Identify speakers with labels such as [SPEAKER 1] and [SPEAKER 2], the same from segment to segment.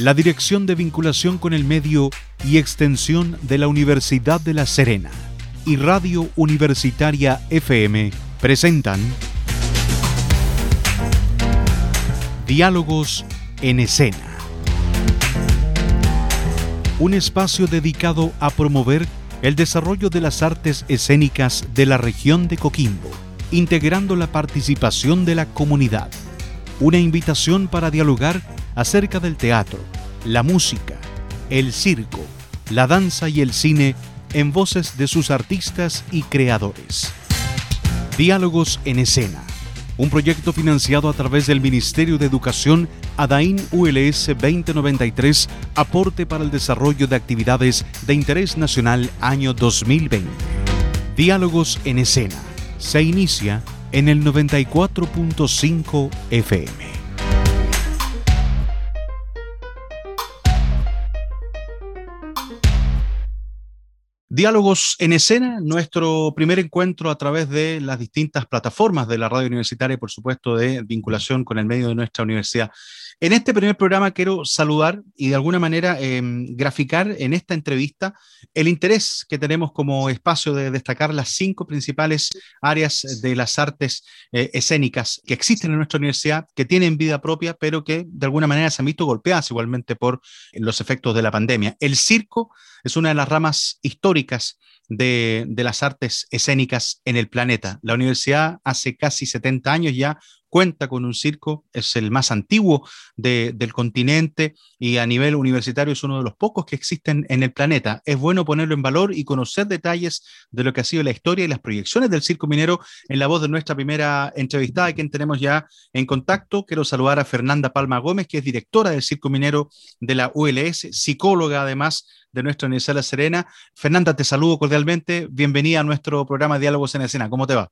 [SPEAKER 1] la Dirección de Vinculación con el Medio y Extensión de la Universidad de La Serena y Radio Universitaria FM presentan Diálogos en Escena. Un espacio dedicado a promover el desarrollo de las artes escénicas de la región de Coquimbo, integrando la participación de la comunidad. Una invitación para dialogar acerca del teatro, la música, el circo, la danza y el cine en voces de sus artistas y creadores. Diálogos en escena, un proyecto financiado a través del Ministerio de Educación ADAIN ULS 2093, aporte para el desarrollo de actividades de interés nacional año 2020. Diálogos en escena, se inicia en el 94.5 FM. Diálogos en escena, nuestro primer encuentro a través de las distintas plataformas de la radio universitaria y por supuesto de vinculación con el medio de nuestra universidad. En este primer programa quiero saludar y de alguna manera em, graficar en esta entrevista el interés que tenemos como espacio de destacar las cinco principales áreas de las artes eh, escénicas que existen en nuestra universidad, que tienen vida propia, pero que de alguna manera se han visto golpeadas igualmente por los efectos de la pandemia. El circo es una de las ramas históricas de, las artes escénicas en el planeta. La universidad hace casi 70 años ya cuenta con un circo, es el más antiguo del continente y a nivel universitario es uno de los pocos que existen en el planeta. Es bueno ponerlo en valor y conocer detalles de lo que ha sido la historia y las proyecciones del circo minero en la voz de nuestra primera entrevistada, quien tenemos ya en contacto. Quiero saludar a Fernanda Palma Gómez, que es directora del circo minero de la ULS, psicóloga además de nuestra Universidad La Serena. Fernanda, te saludo cordialmente. Bienvenida a nuestro programa Diálogos en Escena. ¿Cómo te va?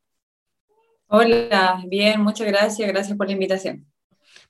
[SPEAKER 2] Hola, bien, muchas gracias, gracias por la invitación.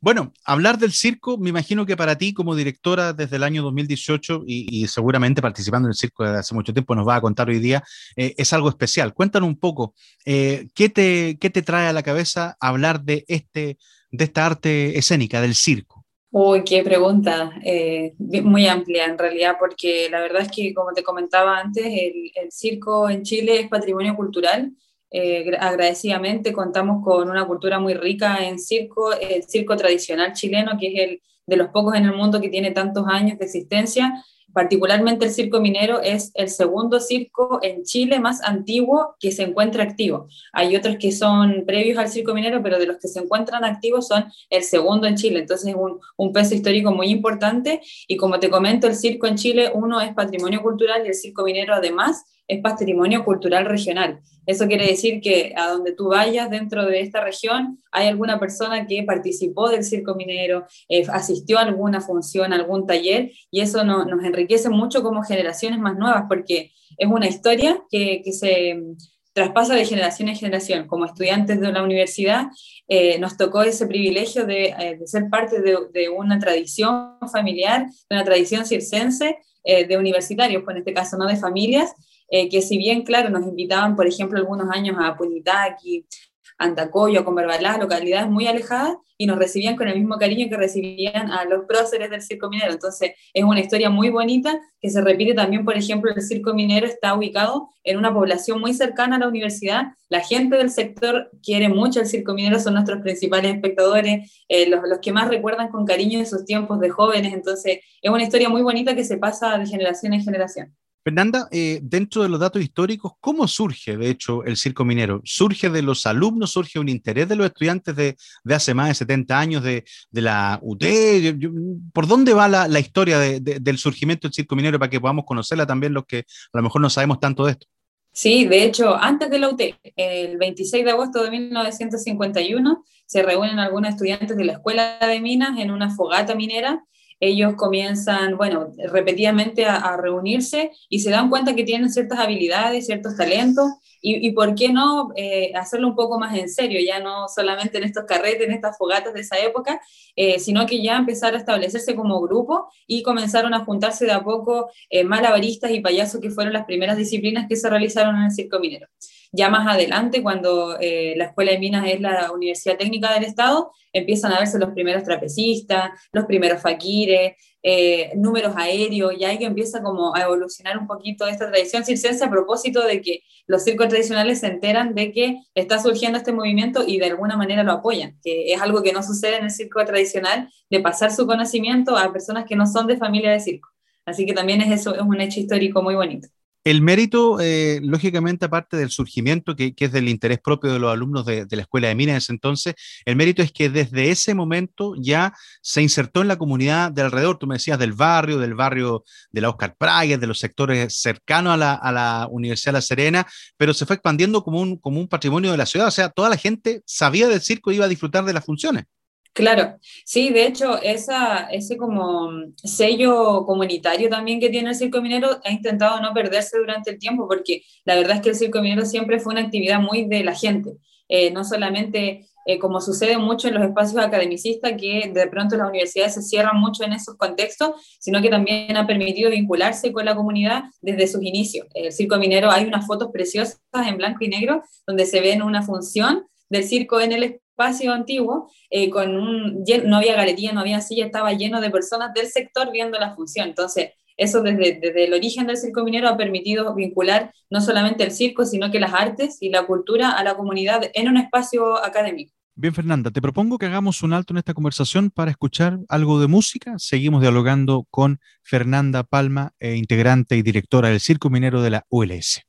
[SPEAKER 1] Bueno, hablar del circo, me imagino que para ti como directora desde el año 2018 y, seguramente participando en el circo desde hace mucho tiempo, nos va a contar hoy día, eh, es algo especial. Cuéntanos un poco, eh, ¿qué, te, ¿qué te trae a la cabeza hablar de, este, de esta arte escénica, del circo?
[SPEAKER 2] Uy, qué pregunta, eh, muy amplia en realidad, porque la verdad es que, como te comentaba antes, el, el circo en Chile es patrimonio cultural eh, agradecidamente contamos con una cultura muy rica en circo, el circo tradicional chileno, que es el de los pocos en el mundo que tiene tantos años de existencia. Particularmente el circo minero es el segundo circo en Chile más antiguo que se encuentra activo. Hay otros que son previos al circo minero, pero de los que se encuentran activos son el segundo en Chile. Entonces es un, un peso histórico muy importante. Y como te comento, el circo en Chile, uno es patrimonio cultural y el circo minero además es patrimonio cultural regional. Eso quiere decir que a donde tú vayas dentro de esta región hay alguna persona que participó del circo minero, eh, asistió a alguna función, algún taller, y eso nos enriquece mucho como generaciones más nuevas, porque es una historia que, se mm, traspasa de generación en generación. Como estudiantes de la universidad, eh, nos tocó ese privilegio de, eh, ser parte de, una tradición familiar, de una tradición circense, de universitarios, pues en este caso no de familias, eh, que si bien, claro, nos invitaban, por ejemplo, algunos años a Punitaqui, Antacoyo, Converbalá, localidades muy alejadas, y nos recibían con el mismo cariño que recibían a los próceres del circo minero. Entonces, es una historia muy bonita que se repite también, por ejemplo, el circo minero está ubicado en una población muy cercana a la universidad. La gente del sector quiere mucho el circo minero, son nuestros principales espectadores, eh, los, los que más recuerdan con cariño esos tiempos de jóvenes. Entonces, es una historia muy bonita que se pasa de generación en generación.
[SPEAKER 1] Fernanda, eh, dentro de los datos históricos, ¿cómo surge, de hecho, el circo minero? ¿Surge de los alumnos? ¿Surge un interés de los estudiantes de, hace más de 70 años de, la UT? ¿Por dónde va la, historia del surgimiento del circo minero para que podamos conocerla también los que a lo mejor no sabemos tanto de esto?
[SPEAKER 2] Sí, de hecho, antes de la UT, el 26 de agosto de 1951, se reúnen algunos estudiantes de la Escuela de Minas en una fogata minera ellos comienzan, bueno, repetidamente a, reunirse y se dan cuenta que tienen ciertas habilidades, ciertos talentos, y, por qué no eh, hacerlo un poco más en serio, ya no solamente en estos carretes, en estas fogatas de esa época, eh, sino que ya empezar a establecerse como grupo y comenzaron a juntarse de a poco eh, malabaristas y payasos, que fueron las primeras disciplinas que se realizaron en el circo minero. Ya más adelante, cuando eh, la Escuela de Minas es la Universidad Técnica del Estado, empiezan a verse los primeros trapecistas, los primeros faquires, eh, números aéreos, y ahí que empieza como a evolucionar un poquito esta tradición circense a propósito de que los circos tradicionales se enteran de que está surgiendo este movimiento y de alguna manera lo apoyan, que es algo que no sucede en el circo tradicional, de pasar su conocimiento a personas que no son de familia de circo. Así que también es eso, es un hecho histórico muy bonito.
[SPEAKER 3] El mérito, eh, lógicamente, aparte del surgimiento, que, es del interés propio de los alumnos de, la Escuela de Minas en ese entonces, el mérito es que desde ese momento ya se insertó en la comunidad de alrededor. Tú me decías del barrio, del barrio de la Oscar Praga, de los sectores cercanos a la, Universidad de La Serena, pero se fue expandiendo como un, como un patrimonio de la ciudad. O sea, toda la gente sabía del circo y iba a disfrutar de las funciones.
[SPEAKER 2] Claro, sí, de hecho, esa, ese como sello comunitario también que tiene el Circo Minero ha intentado no perderse durante el tiempo, porque la verdad es que el Circo Minero siempre fue una actividad muy de la gente, eh, no solamente eh, como sucede mucho en los espacios academicistas, que de pronto las universidades se cierran mucho en esos contextos, sino que también ha permitido vincularse con la comunidad desde sus inicios. El Circo Minero, hay unas fotos preciosas en blanco y negro donde se ven una función del circo en el espacio antiguo, eh, con un, no había galería, no había silla, estaba lleno de personas del sector viendo la función. Entonces, eso desde, desde, el origen del circo minero ha permitido vincular no solamente el circo, sino que las artes y la cultura a la comunidad en un espacio académico.
[SPEAKER 3] Bien, Fernanda, te propongo que hagamos un alto en esta conversación para escuchar algo de música. Seguimos dialogando con Fernanda Palma, eh, integrante y directora del Circo Minero de la ULS.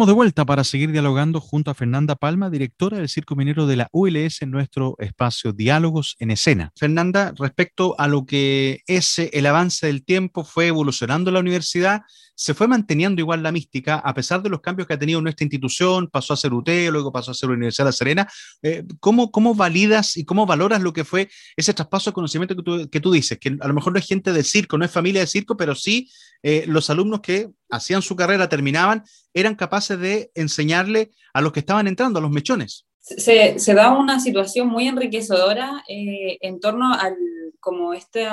[SPEAKER 3] De vuelta para seguir dialogando junto a Fernanda Palma, directora del Circo Minero de la ULS en nuestro espacio Diálogos en Escena. Fernanda, respecto a lo que es el avance del tiempo, fue evolucionando la universidad,
[SPEAKER 1] se fue manteniendo igual la mística, a pesar de los cambios que ha tenido nuestra institución, pasó a ser UT, luego pasó a ser Universidad de La Serena. Eh, ¿cómo, ¿cómo, validas y cómo valoras lo que fue ese traspaso de conocimiento que tú, que tú, dices? Que a lo mejor no es gente del circo, no es familia de circo, pero sí eh, los alumnos que hacían su carrera, terminaban, eran capaces de enseñarle a los que estaban entrando, a los mechones.
[SPEAKER 2] Se, se da una situación muy enriquecedora eh, en torno al como este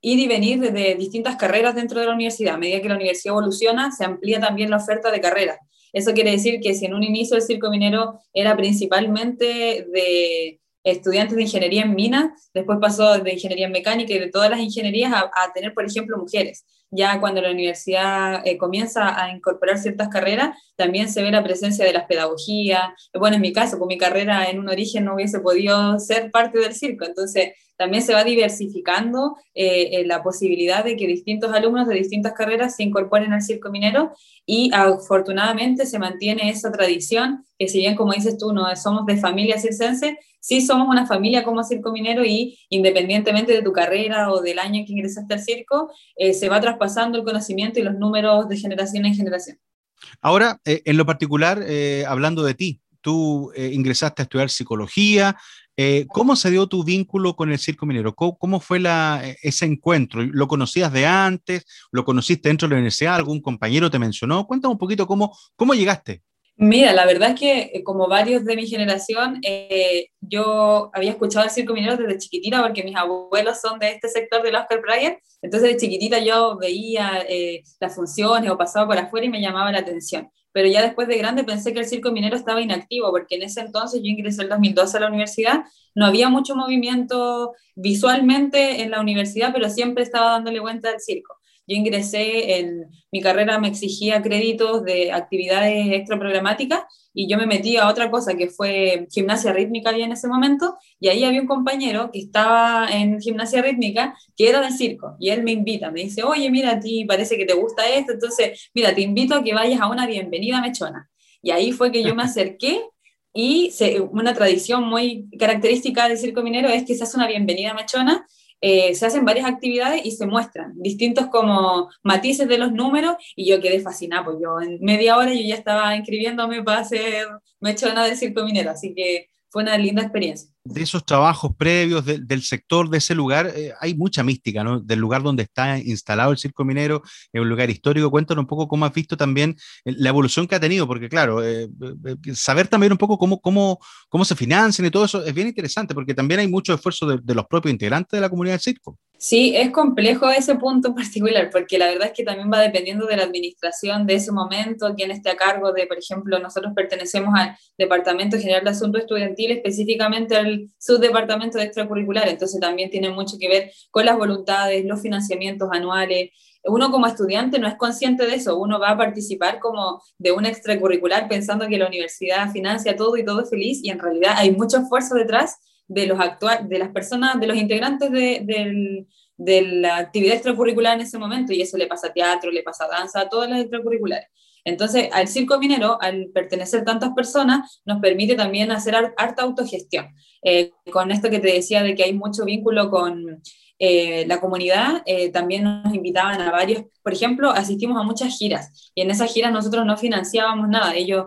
[SPEAKER 2] ir y venir de distintas carreras dentro de la universidad. A medida que la universidad evoluciona, se amplía también la oferta de carreras. Eso quiere decir que si en un inicio el circo minero era principalmente de estudiantes de ingeniería en minas, después pasó de ingeniería en mecánica y de todas las ingenierías a, a tener, por ejemplo, mujeres ya cuando la universidad eh, comienza a incorporar ciertas carreras, también se ve la presencia de las pedagogías. Bueno, en mi caso, con mi carrera en un origen no hubiese podido ser parte del circo, entonces también se va diversificando eh, eh, la posibilidad de que distintos alumnos de distintas carreras se incorporen al circo minero y afortunadamente se mantiene esa tradición, que si bien como dices tú, no somos de familia circense, sí somos una familia como Circo Minero y independientemente de tu carrera o del año en que ingresaste al circo, eh, se va traspasando el conocimiento y los números de generación en generación.
[SPEAKER 1] Ahora, en lo particular, hablando de ti, tú ingresaste a estudiar psicología. ¿Cómo se dio tu vínculo con el Circo Minero? ¿Cómo, fue la, ese encuentro? ¿Lo conocías de antes? ¿Lo conociste dentro de la universidad? ¿Algún compañero te mencionó? Cuéntame un poquito cómo, cómo llegaste.
[SPEAKER 2] Mira, la verdad es que eh, como varios de mi generación, eh, yo había escuchado el circo minero desde chiquitita porque mis abuelos son de este sector del Oscar Prayer, entonces de chiquitita yo veía eh, las funciones o pasaba por afuera y me llamaba la atención. Pero ya después de grande pensé que el circo minero estaba inactivo porque en ese entonces yo ingresé el 2012 a la universidad, no había mucho movimiento visualmente en la universidad, pero siempre estaba dándole vuelta al circo. Yo ingresé en mi carrera, me exigía créditos de actividades extra programáticas y yo me metí a otra cosa que fue gimnasia rítmica había en ese momento y ahí había un compañero que estaba en gimnasia rítmica que era del circo y él me invita, me dice, oye, mira, a ti parece que te gusta esto, entonces, mira, te invito a que vayas a una bienvenida mechona. Y ahí fue que yo me acerqué y una tradición muy característica del circo minero es que se hace una bienvenida mechona eh, se hacen varias actividades y se muestran distintos como matices de los números y yo quedé fascinada, pues yo en media hora yo ya estaba inscribiéndome para ser mechona del circo minero, así que fue una linda experiencia.
[SPEAKER 1] De esos trabajos previos del sector de ese lugar, eh, hay mucha mística, ¿no? Del lugar donde está instalado el circo minero, es un lugar histórico. Cuéntanos un poco cómo has visto también eh, la evolución que ha tenido, porque claro, eh, saber también un poco cómo, cómo, cómo se financian y todo eso es bien interesante, porque también hay mucho esfuerzo de, los propios integrantes de la comunidad del circo.
[SPEAKER 2] Sí, es complejo ese punto en particular, porque la verdad es que también va dependiendo de la administración de ese momento, quién esté a cargo de, por ejemplo, nosotros pertenecemos al Departamento General de Asuntos Estudiantiles, específicamente al subdepartamento de extracurricular, entonces también tiene mucho que ver con las voluntades, los financiamientos anuales. Uno como estudiante no es consciente de eso, uno va a participar como de un extracurricular pensando que la universidad financia todo y todo es feliz, y en realidad hay mucho esfuerzo detrás de los actual, de las personas, de los integrantes de, de, la actividad extracurricular en ese momento, y eso le pasa a teatro, le pasa a danza, a todas las extracurriculares. Entonces, al circo minero, al pertenecer tantas personas, nos permite también hacer harta autogestión. Eh, con esto que te decía de que hay mucho vínculo con eh, la comunidad, eh, también nos invitaban a varios, por ejemplo, asistimos a muchas giras y en esas giras nosotros no financiábamos nada, ellos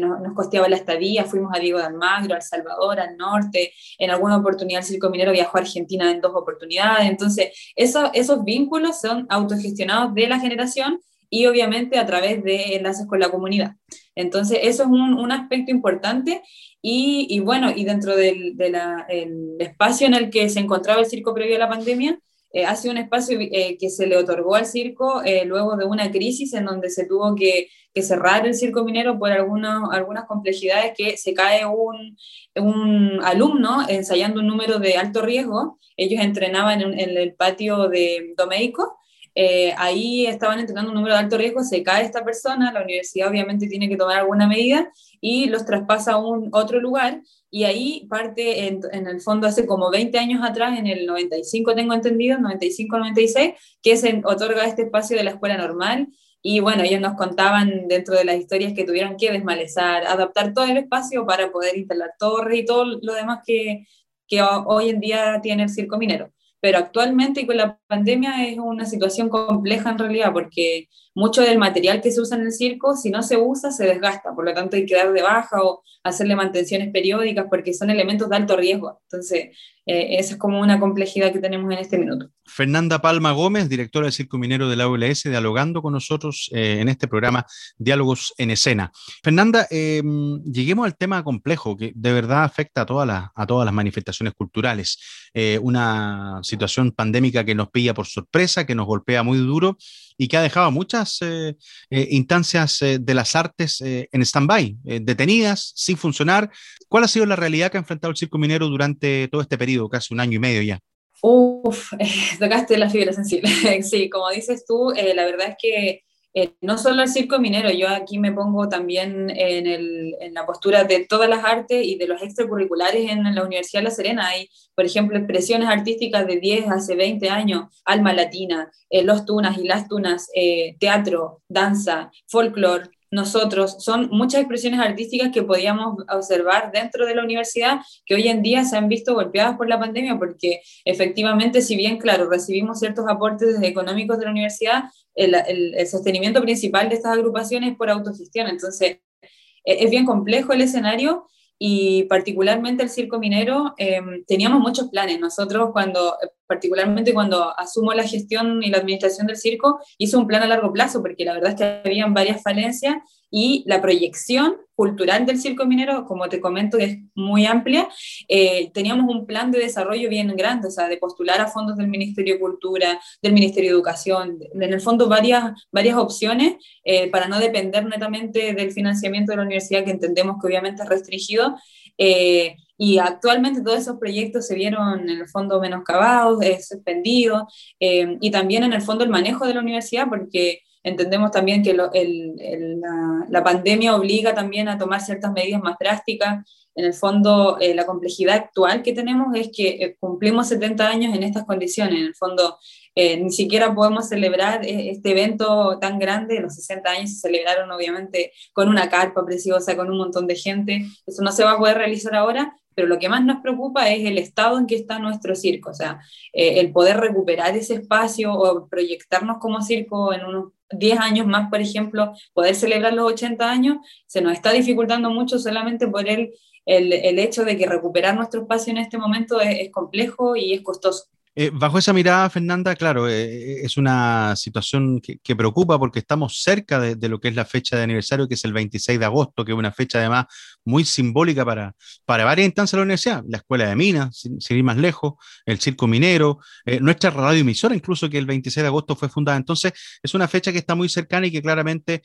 [SPEAKER 2] nos, costeaban la estadía, fuimos a Diego de Almagro, a El Salvador, al norte, en alguna oportunidad el Circo Minero viajó a Argentina en dos oportunidades, entonces esos vínculos son autogestionados de la generación y obviamente a través de enlaces con la comunidad. Entonces, eso es un, un aspecto importante y, bueno, y dentro del de el espacio en el que se encontraba el circo previo a la pandemia, eh, ha sido un espacio eh, que se le otorgó al circo eh, luego de una crisis en donde se tuvo que, cerrar el circo minero por algunas algunas complejidades que se cae un, un, alumno ensayando un número de alto riesgo. Ellos entrenaban en, en el patio de Domeico eh, ahí estaban entrenando un número de alto riesgo, se cae esta persona, la universidad obviamente tiene que tomar alguna medida y los traspasa a un otro lugar y ahí parte, en, el fondo hace como 20 años atrás, en el 95 tengo entendido, 95-96, que se otorga este espacio de la escuela normal y bueno, ellos nos contaban dentro de las historias que tuvieron que desmalezar, adaptar todo el espacio para poder instalar torres y todo lo demás que, que hoy en día tiene el circo minero pero actualmente y con la pandemia es una situación compleja en realidad, porque mucho del material que se usa en el circo, si no se usa, se desgasta, por lo tanto hay que dar de baja o hacerle mantenciones periódicas porque son elementos de alto riesgo. Entonces, eh, esa es como una complejidad que tenemos en este minuto.
[SPEAKER 1] Fernanda Palma Gómez, directora del Circo Minero de la ULS, dialogando con nosotros eh, en este programa Diálogos en Escena. Fernanda, em, lleguemos al tema complejo que de verdad afecta a, todas a todas las manifestaciones culturales. Eh, una situación pandémica que nos pilla por sorpresa, que nos golpea muy duro y que ha dejado muchas eh, eh, instancias eh, de las artes en stand-by, detenidas, sin funcionar. ¿Cuál ha sido la realidad que ha enfrentado el circo minero durante todo este periodo, casi un año y medio ya?
[SPEAKER 2] Uf, tocaste la fibra sensible. sí, como dices tú, la verdad es que eh, no solo el circo minero, yo aquí me pongo también en, el, en, la postura de todas las artes y de los extracurriculares en, la Universidad de La Serena. Hay, por ejemplo, expresiones artísticas de 10, hace 20 años, alma latina, eh, los tunas y las tunas, eh, teatro, danza, folclore, nosotros, son muchas expresiones artísticas que podíamos observar dentro de la universidad que hoy en día se han visto golpeadas por la pandemia porque efectivamente, si bien, claro, recibimos ciertos aportes económicos de la universidad, el, el, sostenimiento principal de estas agrupaciones es por autogestión. Entonces, e, es bien complejo el escenario y particularmente el circo minero, em, teníamos muchos planes. Nosotros cuando, particularmente cuando asumo la gestión y la administración del circo, hice un plan a largo plazo, porque la verdad es que habían varias falencias y la proyección cultural del circo minero, como te comento, es muy amplia. Eh, teníamos un plan de desarrollo bien grande, o sea, de postular a fondos del Ministerio de Cultura, del Ministerio de Educación, en el fondo varias, varias opciones eh, para no depender netamente del financiamiento de la universidad, que entendemos que obviamente es restringido. Eh, y actualmente todos esos proyectos se vieron en el fondo menoscabados, suspendidos, y también en el fondo el manejo de la universidad, porque Entendemos también que la, pandemia obliga también a tomar ciertas medidas más drásticas. En el fondo, eh, la complejidad actual que tenemos es que eh, cumplimos 70 años en estas condiciones. En el fondo, eh, ni siquiera podemos celebrar este evento tan grande. Los 60 años se celebraron obviamente con una carpa preciosa, con un montón de gente. Eso no se va a poder realizar ahora, pero lo que más nos preocupa es el estado en que está nuestro circo, o sea, el poder recuperar ese espacio o proyectarnos como circo en unos 10 años más, por ejemplo, poder celebrar los 80 años, se nos está dificultando mucho solamente por el, el, hecho de que recuperar nuestro espacio en este momento es complejo y es costoso.
[SPEAKER 1] Eh, bajo esa mirada, Fernanda, claro, eh, es una situación que, preocupa porque estamos cerca de, lo que es la fecha de aniversario, que es el 26 de agosto, que es una fecha además muy simbólica para, para varias instancias de la universidad, la Escuela de Minas, sin, ir más lejos, el Circo Minero, eh, nuestra radioemisora, incluso que el 26 de agosto fue fundada. Entonces, es una fecha que está muy cercana y que claramente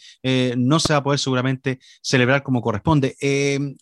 [SPEAKER 1] no se va a poder seguramente celebrar como corresponde.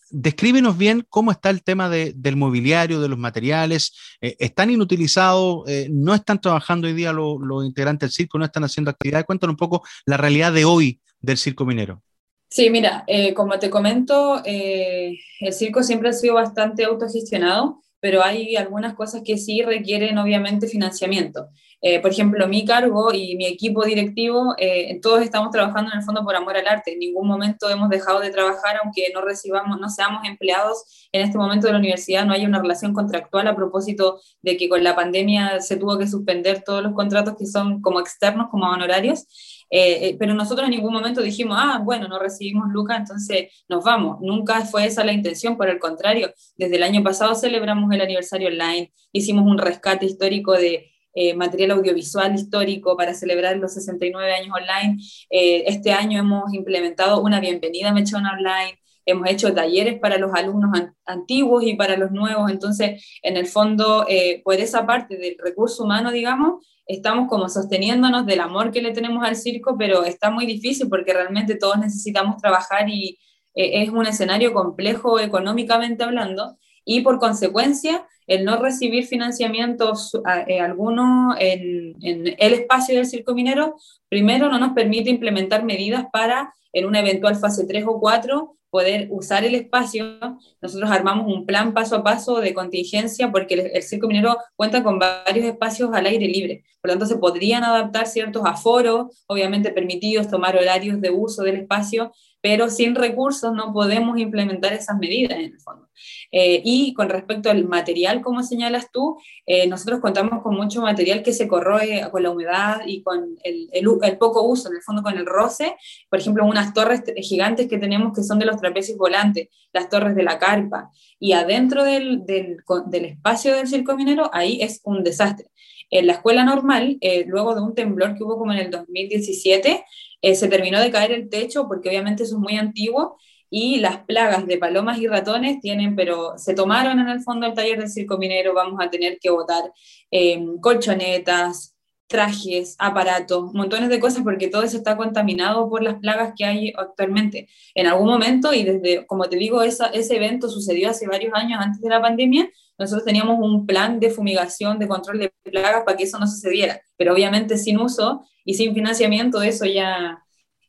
[SPEAKER 1] descríbenos bien cómo está el tema del mobiliario, de los materiales, ¿están inutilizados? Eh, no están trabajando hoy día los, integrantes del circo, no están haciendo actividades. Cuéntanos un poco la realidad de hoy del circo minero.
[SPEAKER 2] Sí, mira, eh, como te comento, eh, el circo siempre ha sido bastante autogestionado, pero hay algunas cosas que sí requieren obviamente financiamiento. Eh, por ejemplo, mi cargo y mi equipo directivo, eh, todos estamos trabajando en el Fondo por Amor al Arte. En ningún momento hemos dejado de trabajar, aunque no recibamos, no seamos empleados en este momento de la universidad, no hay una relación contractual a propósito de que con la pandemia se tuvo que suspender todos los contratos que son como externos, como honorarios. Eh, pero nosotros en ningún momento dijimos, ah, bueno, no recibimos Lucas, entonces nos vamos. Nunca fue esa la intención, por el contrario, desde el año pasado celebramos el aniversario online, hicimos un rescate histórico de eh, material audiovisual histórico para celebrar los 69 años online. Eh, este año hemos implementado una bienvenida a Mechona Online, hemos hecho talleres para los alumnos antiguos y para los nuevos, entonces en el fondo, eh, por esa parte del recurso humano, digamos, estamos como sosteniéndonos del amor que le tenemos al circo, pero está muy difícil porque realmente todos necesitamos trabajar y es un escenario complejo económicamente hablando. Y por consecuencia el no recibir financiamientos eh, algunos en, el espacio del circo minero, primero no nos permite implementar medidas para en una eventual fase 3 o 4 poder usar el espacio. Nosotros armamos un plan paso a paso de contingencia porque el, circo minero cuenta con varios espacios al aire libre. Por lo tanto, se podrían adaptar ciertos aforos, obviamente permitidos, tomar horarios de uso del espacio, pero sin recursos no podemos implementar esas medidas en el fondo. Eh, y con respecto al material, como señalas tú, eh, nosotros contamos con mucho material que se corroe con la humedad y con el, poco uso, en el fondo con el roce. Por ejemplo, unas torres gigantes que tenemos que son de los trapecios volantes, las torres de la carpa. Y adentro del, del, del espacio del circo minero, ahí es un desastre. En la escuela normal, eh, luego de un temblor que hubo como en el 2017, eh, se terminó de caer el techo porque obviamente eso es muy antiguo y las plagas de palomas y ratones tienen, pero se tomaron en el fondo el taller del circo minero, vamos a tener que botar em, colchonetas, trajes, aparatos, montones de cosas porque todo eso está contaminado por las plagas que hay actualmente. En algún momento, y desde, como te digo, ese evento sucedió hace varios años antes de la pandemia, nosotros teníamos un plan de fumigación, de control de plagas para que eso no sucediera, pero obviamente sin uso y sin financiamiento, eso ya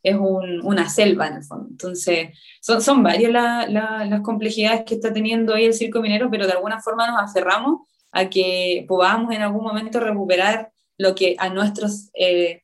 [SPEAKER 2] es una selva en el fondo. Entonces, son, son varias las complejidades que está teniendo hoy el circo minero, pero de alguna forma nos aferramos a que podamos en algún momento recuperar lo que a nuestros eh,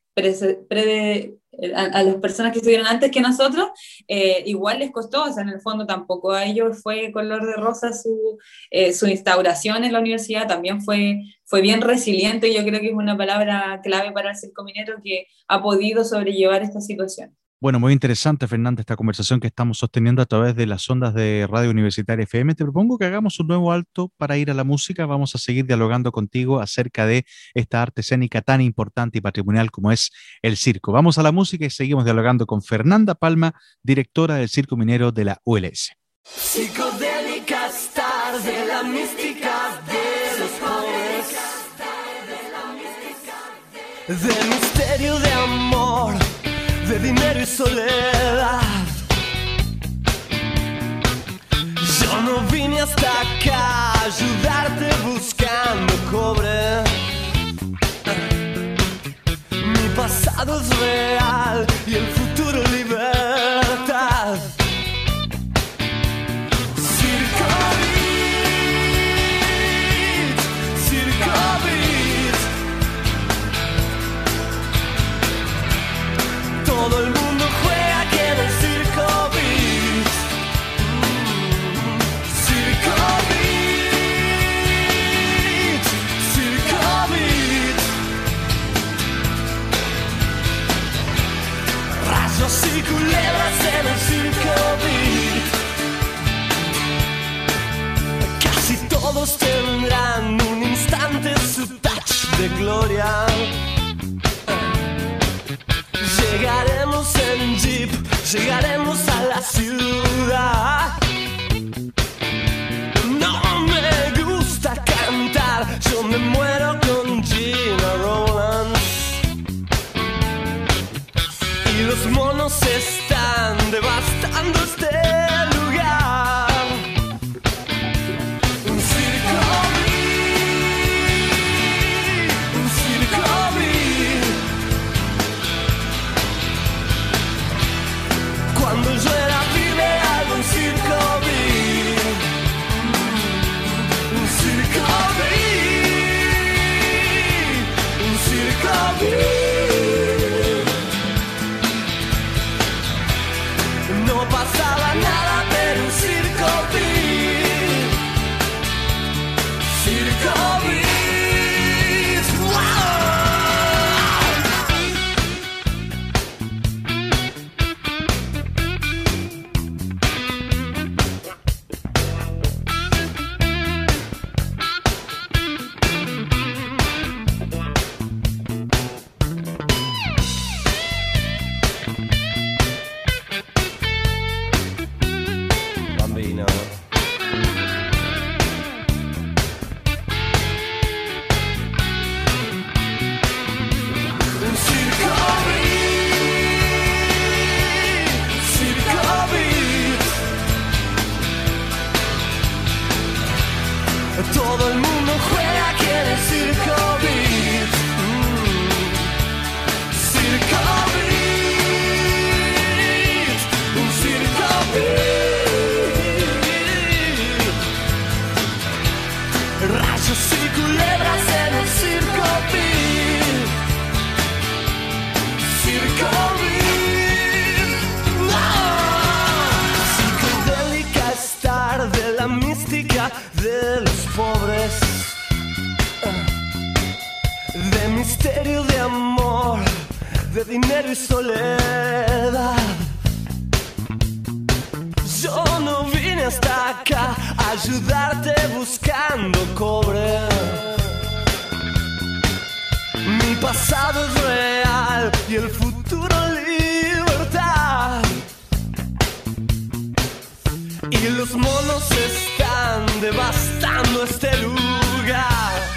[SPEAKER 2] a, las personas que estuvieron antes que nosotros, eh, igual les costó, o sea, en el fondo tampoco a ellos fue color de rosa su, eh, su instauración en la universidad, también fue, fue bien resiliente, y yo creo que es una palabra clave para el circo minero que ha podido sobrellevar esta situación.
[SPEAKER 4] Bueno, muy interesante, Fernanda, esta conversación que estamos sosteniendo a través de las ondas de Radio Universitaria FM. Te propongo que hagamos un nuevo alto para ir a la música. Vamos a seguir dialogando contigo acerca de esta arte escénica tan importante y patrimonial como es el circo. Vamos a la música y seguimos dialogando con Fernanda Palma, directora del Circo Minero de la ULS. de la mística de los De misterio de amor de dinero y soledad. Yo no vine hasta acá a ayudarte llegaremos a la ciudad. Dinero y soledad. Yo no vine hasta acá a ayudarte buscando cobre. Mi pasado es real y el futuro libertad. Y los monos están devastando este lugar.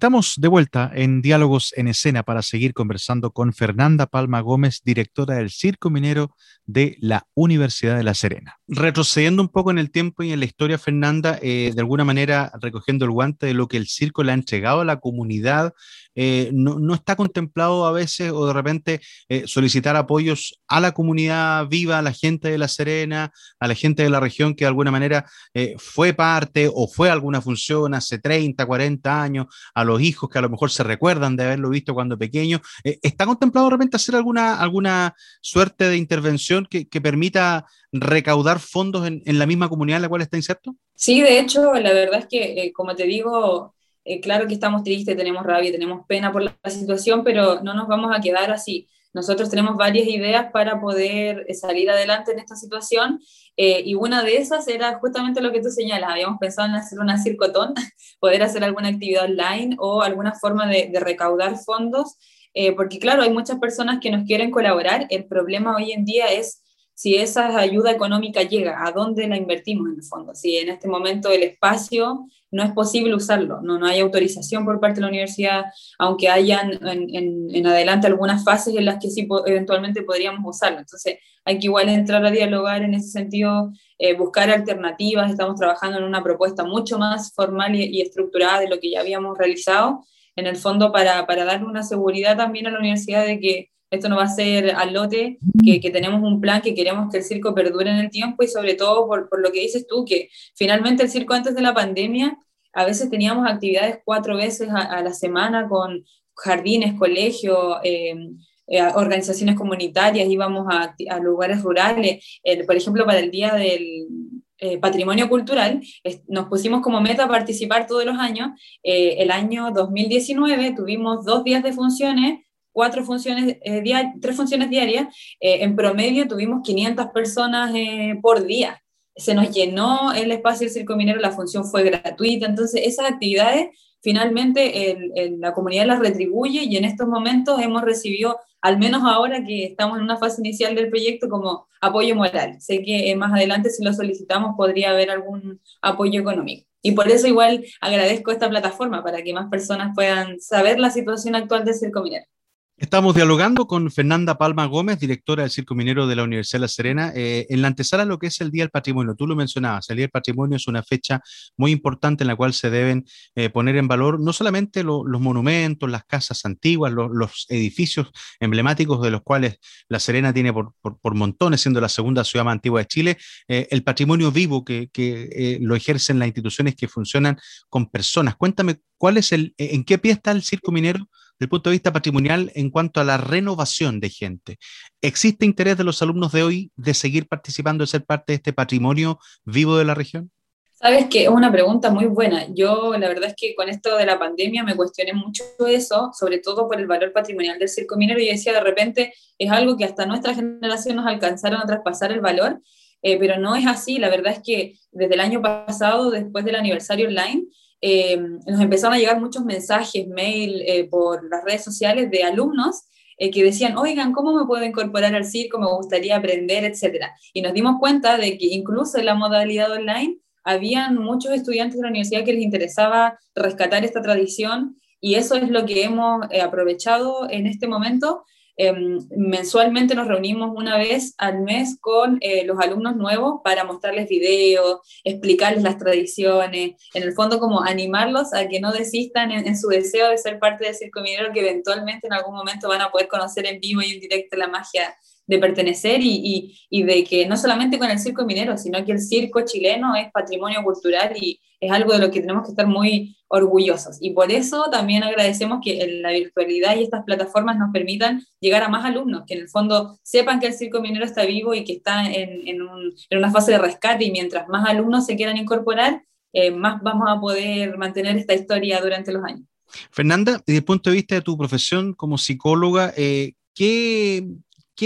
[SPEAKER 1] Estamos de vuelta en Diálogos en Escena para seguir conversando con Fernanda Palma Gómez, directora del Circo Minero de la Universidad de La Serena. Retrocediendo un poco en el tiempo y en la historia, Fernanda, eh, de alguna manera recogiendo el guante de lo que el circo le ha entregado a la comunidad, eh, no, está contemplado a veces o de repente eh, solicitar apoyos a la comunidad viva, a la gente de La Serena, a la gente de la región que de alguna manera fue parte o fue alguna función hace 30, 40 años, a los hijos que a lo mejor se recuerdan de haberlo visto cuando pequeño. ¿Está contemplado de repente hacer alguna, alguna suerte de intervención que permita recaudar fondos en, en, la misma comunidad en la cual está inserto?
[SPEAKER 2] Sí, de hecho, la verdad es que, eh, como te digo, eh, claro que estamos tristes, tenemos rabia, tenemos pena por la, situación, pero no nos vamos a quedar así. Nosotros tenemos varias ideas para poder eh, salir adelante en esta situación y una de esas era justamente lo que tú señalas. Habíamos pensado en hacer una circotón, poder hacer alguna actividad online o alguna forma de, recaudar fondos, porque claro, hay muchas personas que nos quieren colaborar. El problema hoy en día es si esa ayuda económica llega, ¿a dónde la invertimos en el fondo? Si en este momento el espacio no es posible usarlo, no, no hay autorización por parte de la universidad, aunque hayan en, en, adelante algunas fases en las que sí eventualmente podríamos usarlo. Entonces hay que igual entrar a dialogar en ese sentido, eh, buscar alternativas, estamos trabajando en una propuesta mucho más formal y, y estructurada de lo que ya habíamos realizado, en el fondo para, para darle una seguridad también a la universidad de que esto no va a ser al lote, que, que, tenemos un plan, que queremos que el circo perdure en el tiempo y sobre todo por, por, lo que dices tú, que finalmente el circo antes de la pandemia, a veces teníamos actividades cuatro veces a, la semana con jardines, colegios, eh, eh, organizaciones comunitarias, íbamos a, lugares rurales, por ejemplo, para el Día del eh, Patrimonio Cultural, nos pusimos como meta participar todos los años. El año 2019 tuvimos dos días de funciones cuatro funciones, eh, tres funciones diarias, eh, en promedio tuvimos 500 personas eh, por día. Se nos llenó el espacio del Circo Minero, la función fue gratuita, entonces esas actividades finalmente el, el, la comunidad las retribuye y en estos momentos hemos recibido, al menos ahora que estamos en una fase inicial del proyecto, como apoyo moral. Sé que más adelante si lo solicitamos podría haber algún apoyo económico. Y por eso igual agradezco esta plataforma para que más personas puedan saber la situación actual del Circo Minero.
[SPEAKER 1] Estamos dialogando con Fernanda Palma Gómez, directora del Circo Minero de la Universidad de La Serena, eh, en la antesala lo que es el Día del Patrimonio. Tú lo mencionabas, el Día del Patrimonio es una fecha muy importante en la cual se deben eh, poner en valor no solamente lo, los monumentos, las casas antiguas, lo, los edificios emblemáticos de los cuales La Serena tiene por, por, montones, siendo la segunda ciudad más antigua de Chile, eh, el patrimonio vivo que, que lo ejercen las instituciones que funcionan con personas. Cuéntame, ¿cuál es el, ¿en qué pie está el Circo Minero? El punto de vista patrimonial en cuanto a la renovación de gente. ¿Existe interés de los alumnos de hoy de seguir participando, de ser parte de este patrimonio vivo de la región?
[SPEAKER 2] Sabes que es una pregunta muy buena. Yo la verdad es que con esto de la pandemia me cuestioné mucho eso, sobre todo por el valor patrimonial del circo minero y decía de repente es algo que hasta nuestra generación nos alcanzaron a traspasar el valor, eh, pero no es así. La verdad es que desde el año pasado, después del aniversario online, eh, nos empezaron a llegar muchos mensajes, mail eh, por las redes sociales de alumnos que decían, oigan, ¿cómo me puedo incorporar al circo? Me gustaría aprender, etcétera. Y nos dimos cuenta de que incluso en la modalidad online habían muchos estudiantes de la universidad que les interesaba rescatar esta tradición y eso es lo que hemos eh, aprovechado en este momento. Em, mensualmente nos reunimos una vez al mes con eh, los alumnos nuevos para mostrarles videos, explicarles las tradiciones, en el fondo como animarlos a que no desistan en, su deseo de ser parte del circo minero que eventualmente en algún momento van a poder conocer en vivo y en directo la magia de pertenecer y, y, de que no solamente con el circo minero, sino que el circo chileno es patrimonio cultural y es algo de lo que tenemos que estar muy orgullosos. Y por eso también agradecemos que la virtualidad y estas plataformas nos permitan llegar a más alumnos, que en el fondo sepan que el circo minero está vivo y que está en, en, en una fase de rescate y mientras más alumnos se quieran incorporar, eh, más vamos a poder mantener esta historia durante los años.
[SPEAKER 1] Fernanda, desde el punto de vista de tu profesión como psicóloga, eh, ¿qué,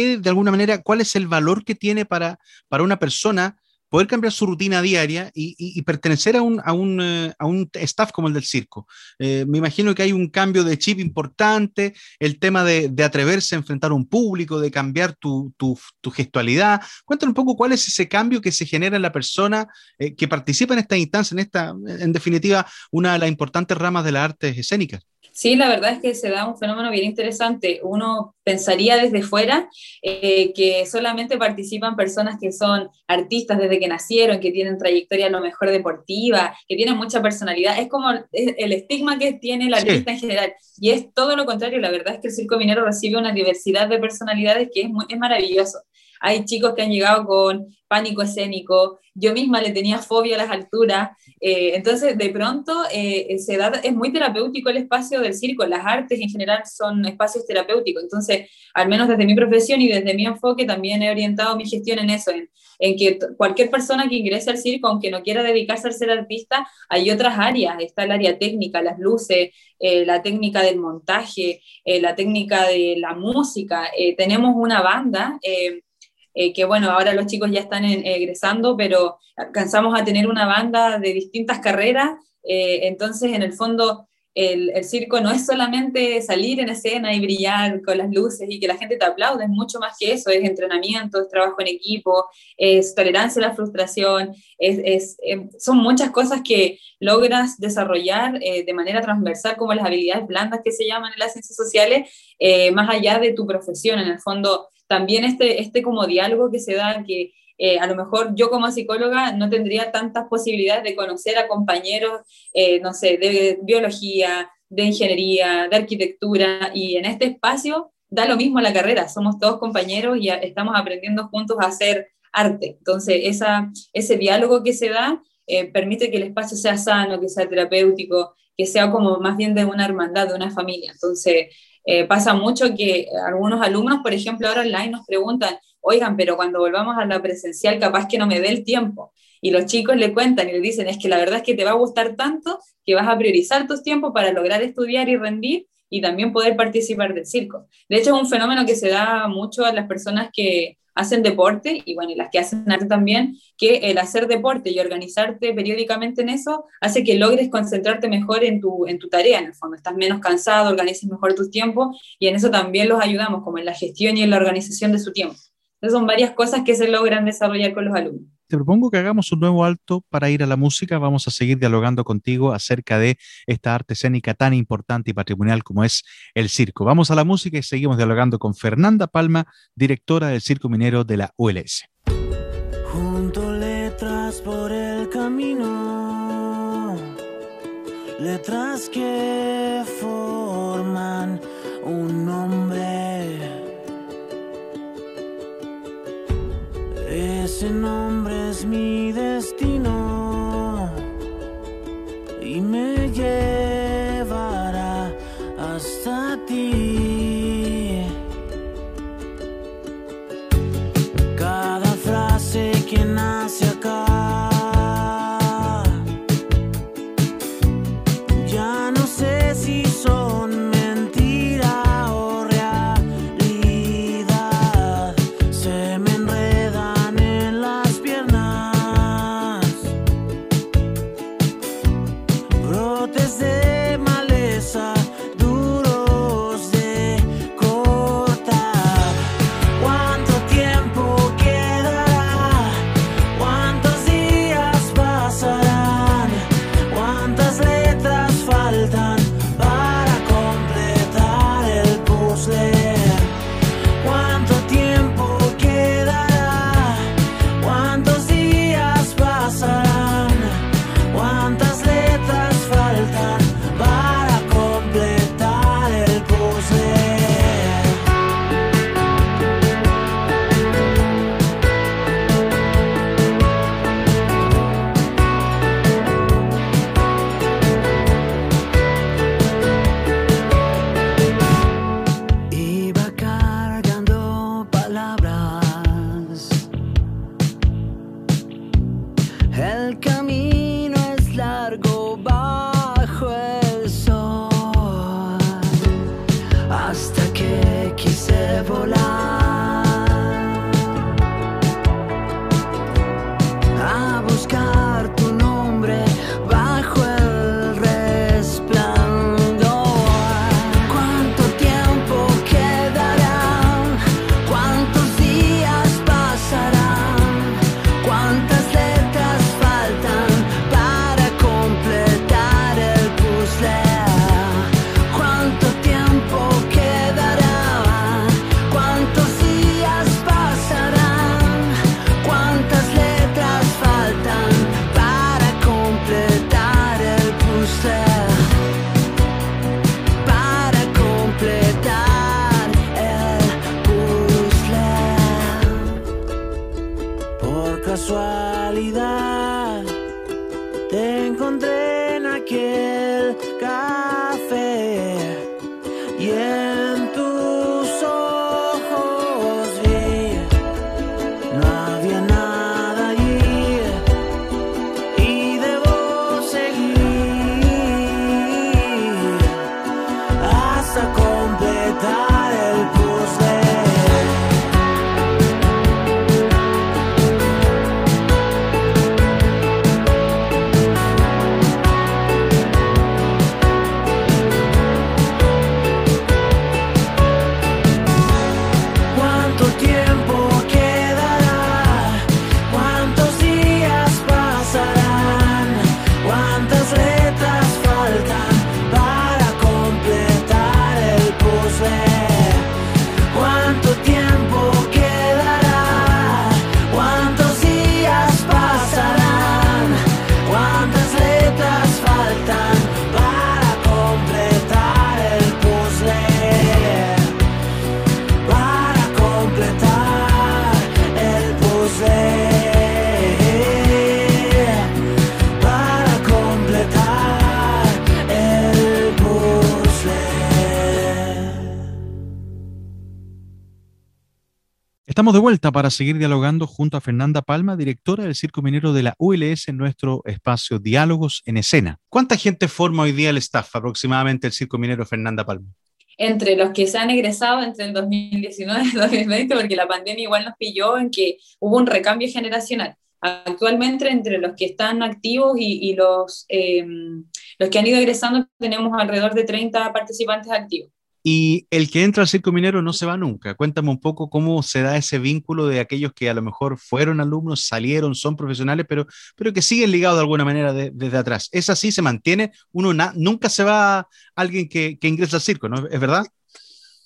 [SPEAKER 1] de alguna manera, cuál es el valor que tiene para, para una persona poder cambiar su rutina diaria y, pertenecer a un, a, un, eh, a un, staff como el del circo. Eh, me imagino que hay un cambio de chip importante, el tema de, atreverse a enfrentar un público, de cambiar tu, tu, tu, gestualidad. Cuéntanos un poco cuál es ese cambio que se genera en la persona eh, que participa en esta instancia, en esta, en definitiva, una de las importantes ramas de las artes escénicas.
[SPEAKER 2] Sí, la verdad es que se da un fenómeno bien interesante. Uno pensaría desde fuera eh, que solamente participan personas que son artistas desde que nacieron, que tienen trayectoria a lo mejor deportiva, que tienen mucha personalidad. Es como el estigma que tiene el artista en general. Y es todo lo contrario. La verdad es que el Circo Minero recibe una diversidad de personalidades que es, es maravilloso. Hay chicos que han llegado con pánico escénico, yo misma le tenía fobia a las alturas, eh, entonces de pronto eh, se da, es muy terapéutico el espacio del circo, las artes en general son espacios terapéuticos, entonces al menos desde mi profesión y desde mi enfoque también he orientado mi gestión en eso, en, en que cualquier persona que ingrese al circo, aunque no quiera dedicarse a ser artista, hay otras áreas, está el área técnica, las luces, eh, la técnica del montaje, la técnica de la música, tenemos una banda eh, que bueno, ahora los chicos ya están egresando, pero alcanzamos a tener una banda de distintas carreras, eh, entonces en el fondo el, circo no es solamente salir en escena y brillar con las luces y que la gente te aplaude, es mucho más que eso, es entrenamiento, es trabajo en equipo, es tolerancia a la frustración, es, em, son muchas cosas que logras desarrollar eh, de manera transversal, como las habilidades blandas que se llaman en las ciencias sociales, más allá de tu profesión, en el fondo también este, este como diálogo que se da, que eh, a lo mejor yo como psicóloga no tendría tantas posibilidades de conocer a compañeros, eh, no sé, de biología, de ingeniería, de arquitectura, y en este espacio da lo mismo la carrera, somos todos compañeros y estamos aprendiendo juntos a hacer arte. Entonces, esa, ese diálogo que se da eh, permite que el espacio sea sano, que sea terapéutico, que sea como más bien de una hermandad, de una familia. Entonces, eh, pasa mucho que algunos alumnos, por ejemplo, ahora online nos preguntan, oigan, pero cuando volvamos a la presencial capaz que no me dé el tiempo. Y los chicos le cuentan y le dicen, es que la verdad es que te va a gustar tanto que vas a priorizar tus tiempos para lograr estudiar y rendir y también poder participar del circo. De hecho, es un fenómeno que se da mucho a las personas que, hacen deporte y bueno, y las que hacen arte también, que el hacer deporte y organizarte periódicamente en eso hace que logres concentrarte mejor en tu, en tu tarea, en el fondo, estás menos cansado, organizas mejor tus tiempos y en eso también los ayudamos, como en la gestión y en la organización de su tiempo. Entonces son varias cosas que se logran desarrollar con los alumnos.
[SPEAKER 1] Te propongo que hagamos un nuevo alto para ir a la música. Vamos a seguir dialogando contigo acerca de esta arte escénica tan importante y patrimonial como es el circo. Vamos a la música y seguimos dialogando con Fernanda Palma, directora del Circo Minero de la ULS.
[SPEAKER 4] Junto letras por el camino, letras que forman un nombre Ese nombre mi destino y me llevará hasta
[SPEAKER 1] Estamos de vuelta para seguir dialogando junto a Fernanda Palma, directora del Circo Minero de la ULS en nuestro espacio Diálogos en Escena. ¿Cuánta gente forma hoy día el staff aproximadamente el Circo Minero Fernanda Palma?
[SPEAKER 2] Entre los que se han egresado entre el 2019 y el 2020, porque la pandemia igual nos pilló en que hubo un recambio generacional. Actualmente entre los que están activos y, los, eh, los que han ido egresando tenemos alrededor de 30 participantes activos.
[SPEAKER 1] Y el que entra al circo minero no se va nunca. Cuéntame un poco cómo se da ese vínculo de aquellos que a lo mejor fueron alumnos, salieron, son profesionales, pero, pero que siguen ligados de alguna manera desde atrás. ¿Es así? ¿Se mantiene? Uno nunca se va alguien que, que ingresa al circo, ¿no? ¿Es verdad?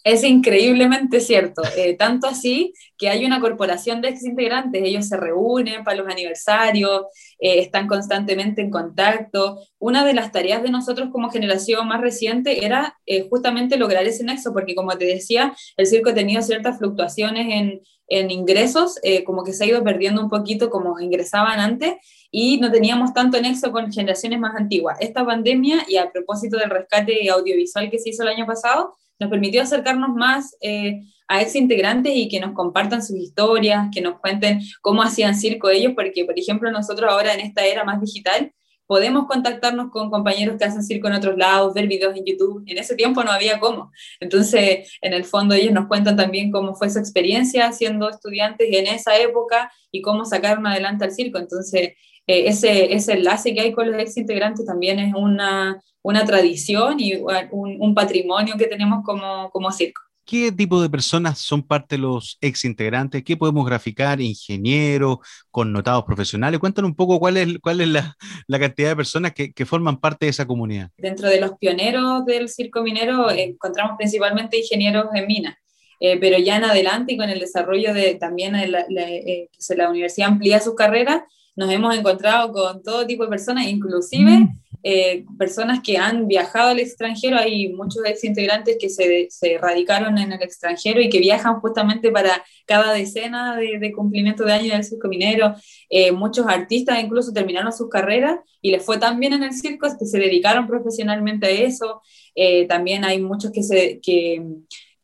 [SPEAKER 2] Es increíblemente cierto, eh, tanto así que hay una corporación de exintegrantes, ellos se reúnen para los aniversarios, eh, están constantemente en contacto. Una de las tareas de nosotros como generación más reciente era eh, justamente lograr ese nexo, porque como te decía, el circo ha tenido ciertas fluctuaciones en, en ingresos, como que se ha ido perdiendo un poquito como ingresaban antes, y no teníamos tanto nexo con generaciones más antiguas. Esta pandemia, y a propósito del rescate audiovisual que se hizo el año pasado, nos permitió acercarnos más eh, a ex integrantes y que nos compartan sus historias, que nos cuenten cómo hacían circo ellos, porque, por ejemplo, nosotros ahora en esta era más digital, podemos contactarnos con compañeros que hacen circo en otros lados, ver videos en YouTube. En ese tiempo no había cómo. Entonces, en el fondo, ellos nos cuentan también cómo fue su experiencia siendo estudiantes en esa época y cómo sacaron adelante al circo. Entonces, eh, ese, ese enlace que hay con los ex integrantes también es una, una tradición y un, patrimonio que tenemos como, como circo.
[SPEAKER 1] ¿Qué tipo de personas son parte de los ex integrantes? ¿Qué podemos graficar? ¿Ingenieros, connotados profesionales? Cuéntanos un poco cuál es, cuál es la, la cantidad de personas que, que, forman parte de esa comunidad.
[SPEAKER 2] Dentro de los pioneros del circo minero encontramos principalmente ingenieros en minas. Eh, pero ya en adelante y con el desarrollo de también la, eh, que la universidad amplía sus carreras, nos hemos encontrado con todo tipo de personas, inclusive mm. Eh, personas que han viajado al extranjero, hay muchos ex integrantes que se, se, radicaron en el extranjero y que viajan justamente para cada decena de, cumplimiento de año del circo minero. Eh, muchos artistas incluso terminaron sus carreras y les fue tan bien en el circo que se dedicaron profesionalmente a eso. Eh, también hay muchos que se... Que,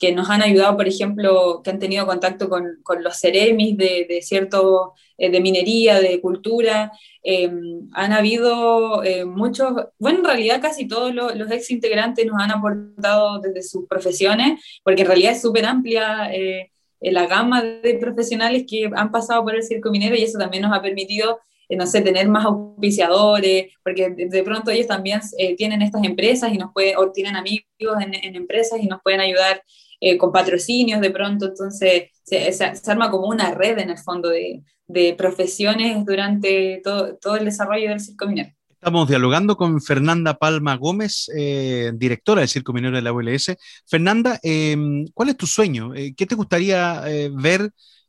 [SPEAKER 2] que nos han ayudado, por ejemplo, que han tenido contacto con, con los ceremis de, de cierto, de minería, de cultura, eh, han habido eh, muchos, bueno, en realidad casi todos los, ex integrantes nos han aportado desde sus profesiones, porque en realidad es súper amplia eh, la gama de profesionales que han pasado por el circo minero y eso también nos ha permitido, no sé, tener más auspiciadores, porque de, pronto ellos también tienen estas empresas y nos pueden, o tienen amigos en, empresas y nos pueden ayudar con patrocinios de pronto, entonces se, arma como una red en el fondo de, de profesiones durante todo, todo, el desarrollo del circo minero.
[SPEAKER 1] Estamos dialogando con Fernanda Palma Gómez, eh, directora del Circo Minero de la ULS. Fernanda, em, ¿cuál es tu sueño? Eh, ¿Qué te gustaría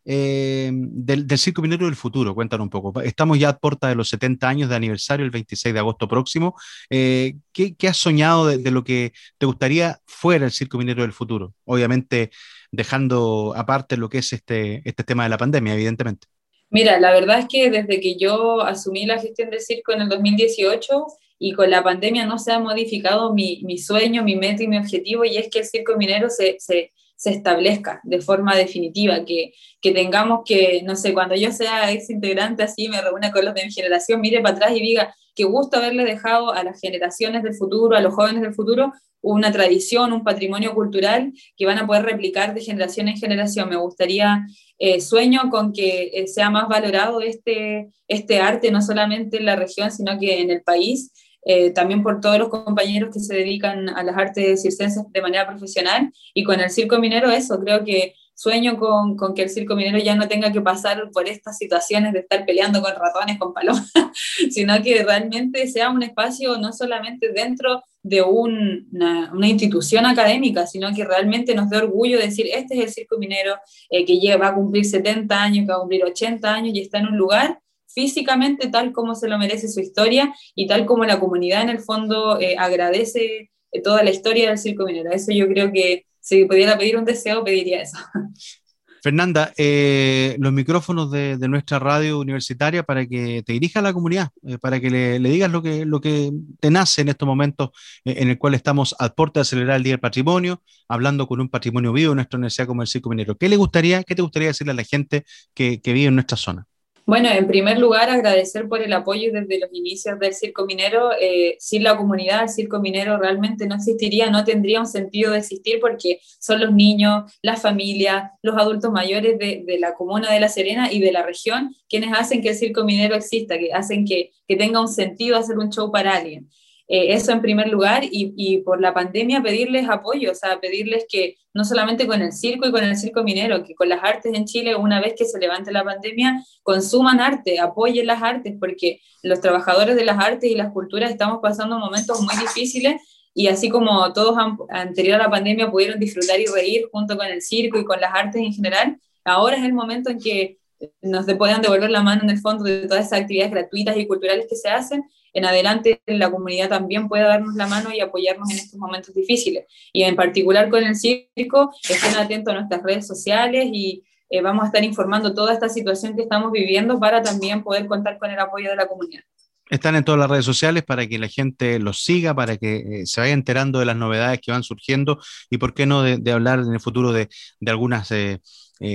[SPEAKER 1] eh, del, Circo Minero del futuro? Cuéntanos un poco. Estamos ya a puerta de los 70 años de aniversario, el 26 de agosto próximo. ¿qué, ¿qué, has soñado de, de, lo que te gustaría fuera el Circo Minero del futuro? Obviamente dejando aparte lo que es este, este tema de la pandemia, evidentemente.
[SPEAKER 2] Mira, la verdad es que desde que yo asumí la gestión del circo en el 2018 y con la pandemia no se ha modificado mi, mi sueño, mi meta y mi objetivo, y es que el circo minero se, se, se establezca de forma definitiva, que, que, tengamos que, no sé, cuando yo sea ex integrante así, me reúna con los de mi generación, mire para atrás y diga, qué gusto haberle dejado a las generaciones del futuro, a los jóvenes del futuro, una tradición, un patrimonio cultural que van a poder replicar de generación en generación. Me gustaría, eh, sueño con que eh, sea más valorado este, este arte, no solamente en la región, sino que en el país, eh, también por todos los compañeros que se dedican a las artes circenses de manera profesional. Y con el circo minero, eso, creo que sueño con, que el circo minero ya no tenga que pasar por estas situaciones de estar peleando con ratones, con palomas, sino que realmente sea un espacio no solamente dentro de una, una, institución académica, sino que realmente nos dé orgullo decir, este es el circo minero eh, que lleva, va a cumplir 70 años, que va a cumplir 80 años y está en un lugar físicamente tal como se lo merece su historia y tal como la comunidad en el fondo eh, agradece eh, toda la historia del circo minero. Eso yo creo que si pudiera pedir un deseo, pediría eso.
[SPEAKER 1] Fernanda, eh, los micrófonos de, nuestra radio universitaria para que te dirija a la comunidad, eh, para que le, digas lo que, lo que te nace en estos momentos eh, en el cual estamos al porte de acelerar el Día del Patrimonio, hablando con un patrimonio vivo en nuestra universidad como el Circo Minero. ¿Qué le gustaría, qué te gustaría decirle a la gente que vive en nuestra zona?
[SPEAKER 2] Bueno, en primer lugar, agradecer por el apoyo desde los inicios del Circo Minero. Eh, sin la comunidad, el Circo Minero realmente no existiría, no tendría un sentido de existir porque son los niños, las familias, los adultos mayores de, la comuna de La Serena y de la región quienes hacen que el Circo Minero exista, que hacen que, que tenga un sentido hacer un show para alguien. Eh, eso en primer lugar, y, y, por la pandemia pedirles apoyo, o sea, pedirles que no solamente con el circo y con el circo minero, que con las artes en Chile, una vez que se levante la pandemia, consuman arte, apoyen las artes, porque los trabajadores de las artes y las culturas estamos pasando momentos muy difíciles y así como todos anterior a la pandemia pudieron disfrutar y reír junto con el circo y con las artes en general, ahora es el momento en que nos puedan devolver la mano en el fondo de todas esas actividades gratuitas y culturales que se hacen en adelante la comunidad también pueda darnos la mano y apoyarnos en estos momentos difíciles. Y en particular con el circo, estén atentos a nuestras redes sociales y eh, vamos a estar informando toda esta situación que estamos viviendo para también poder contar con el apoyo de la comunidad.
[SPEAKER 1] Están en todas las redes sociales para que la gente los siga, para que eh, se vaya enterando de las novedades que van surgiendo y, por qué no, de, hablar en el futuro de, algunas eh,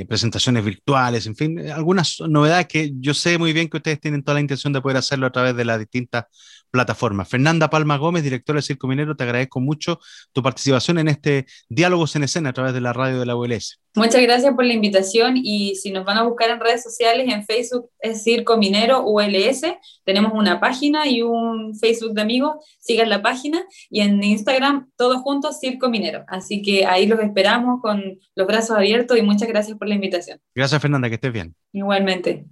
[SPEAKER 1] presentaciones virtuales, en fin, algunas novedades que yo sé muy bien que ustedes tienen toda la intención de poder hacerlo a través de las distintas plataforma. Fernanda Palma Gómez, directora del Circo Minero, te agradezco mucho tu participación en este Diálogos en Escena a través de la radio de la ULS.
[SPEAKER 2] Muchas gracias por la invitación y si nos van a buscar en redes sociales, en Facebook es Circo Minero ULS, tenemos una página y un Facebook de amigos, sigan la página y en Instagram todos juntos Circo Minero. Así que ahí los esperamos con los brazos abiertos y muchas gracias por la invitación.
[SPEAKER 1] Gracias Fernanda, que estés bien.
[SPEAKER 2] Igualmente.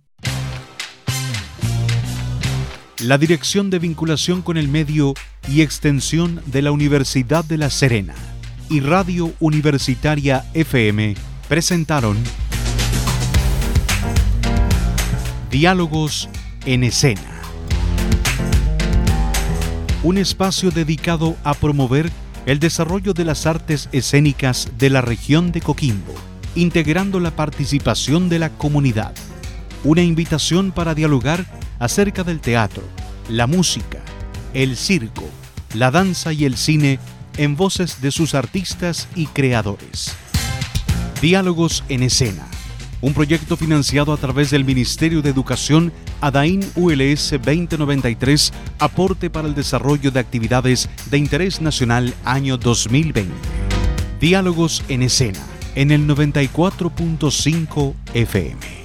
[SPEAKER 5] La Dirección de Vinculación con el Medio y Extensión de la Universidad de La Serena y Radio Universitaria FM presentaron Diálogos en Escena. Un espacio dedicado a promover el desarrollo de las artes escénicas de la región de Coquimbo, integrando la participación de la comunidad. Una invitación para dialogar acerca del teatro, la música, el circo, la danza y el cine en voces de sus artistas y creadores. Diálogos en escena, un proyecto financiado a través del Ministerio de Educación ADAIN ULS 2093, aporte para el desarrollo de actividades de interés nacional año 2020. Diálogos en escena, en el 94.5 FM.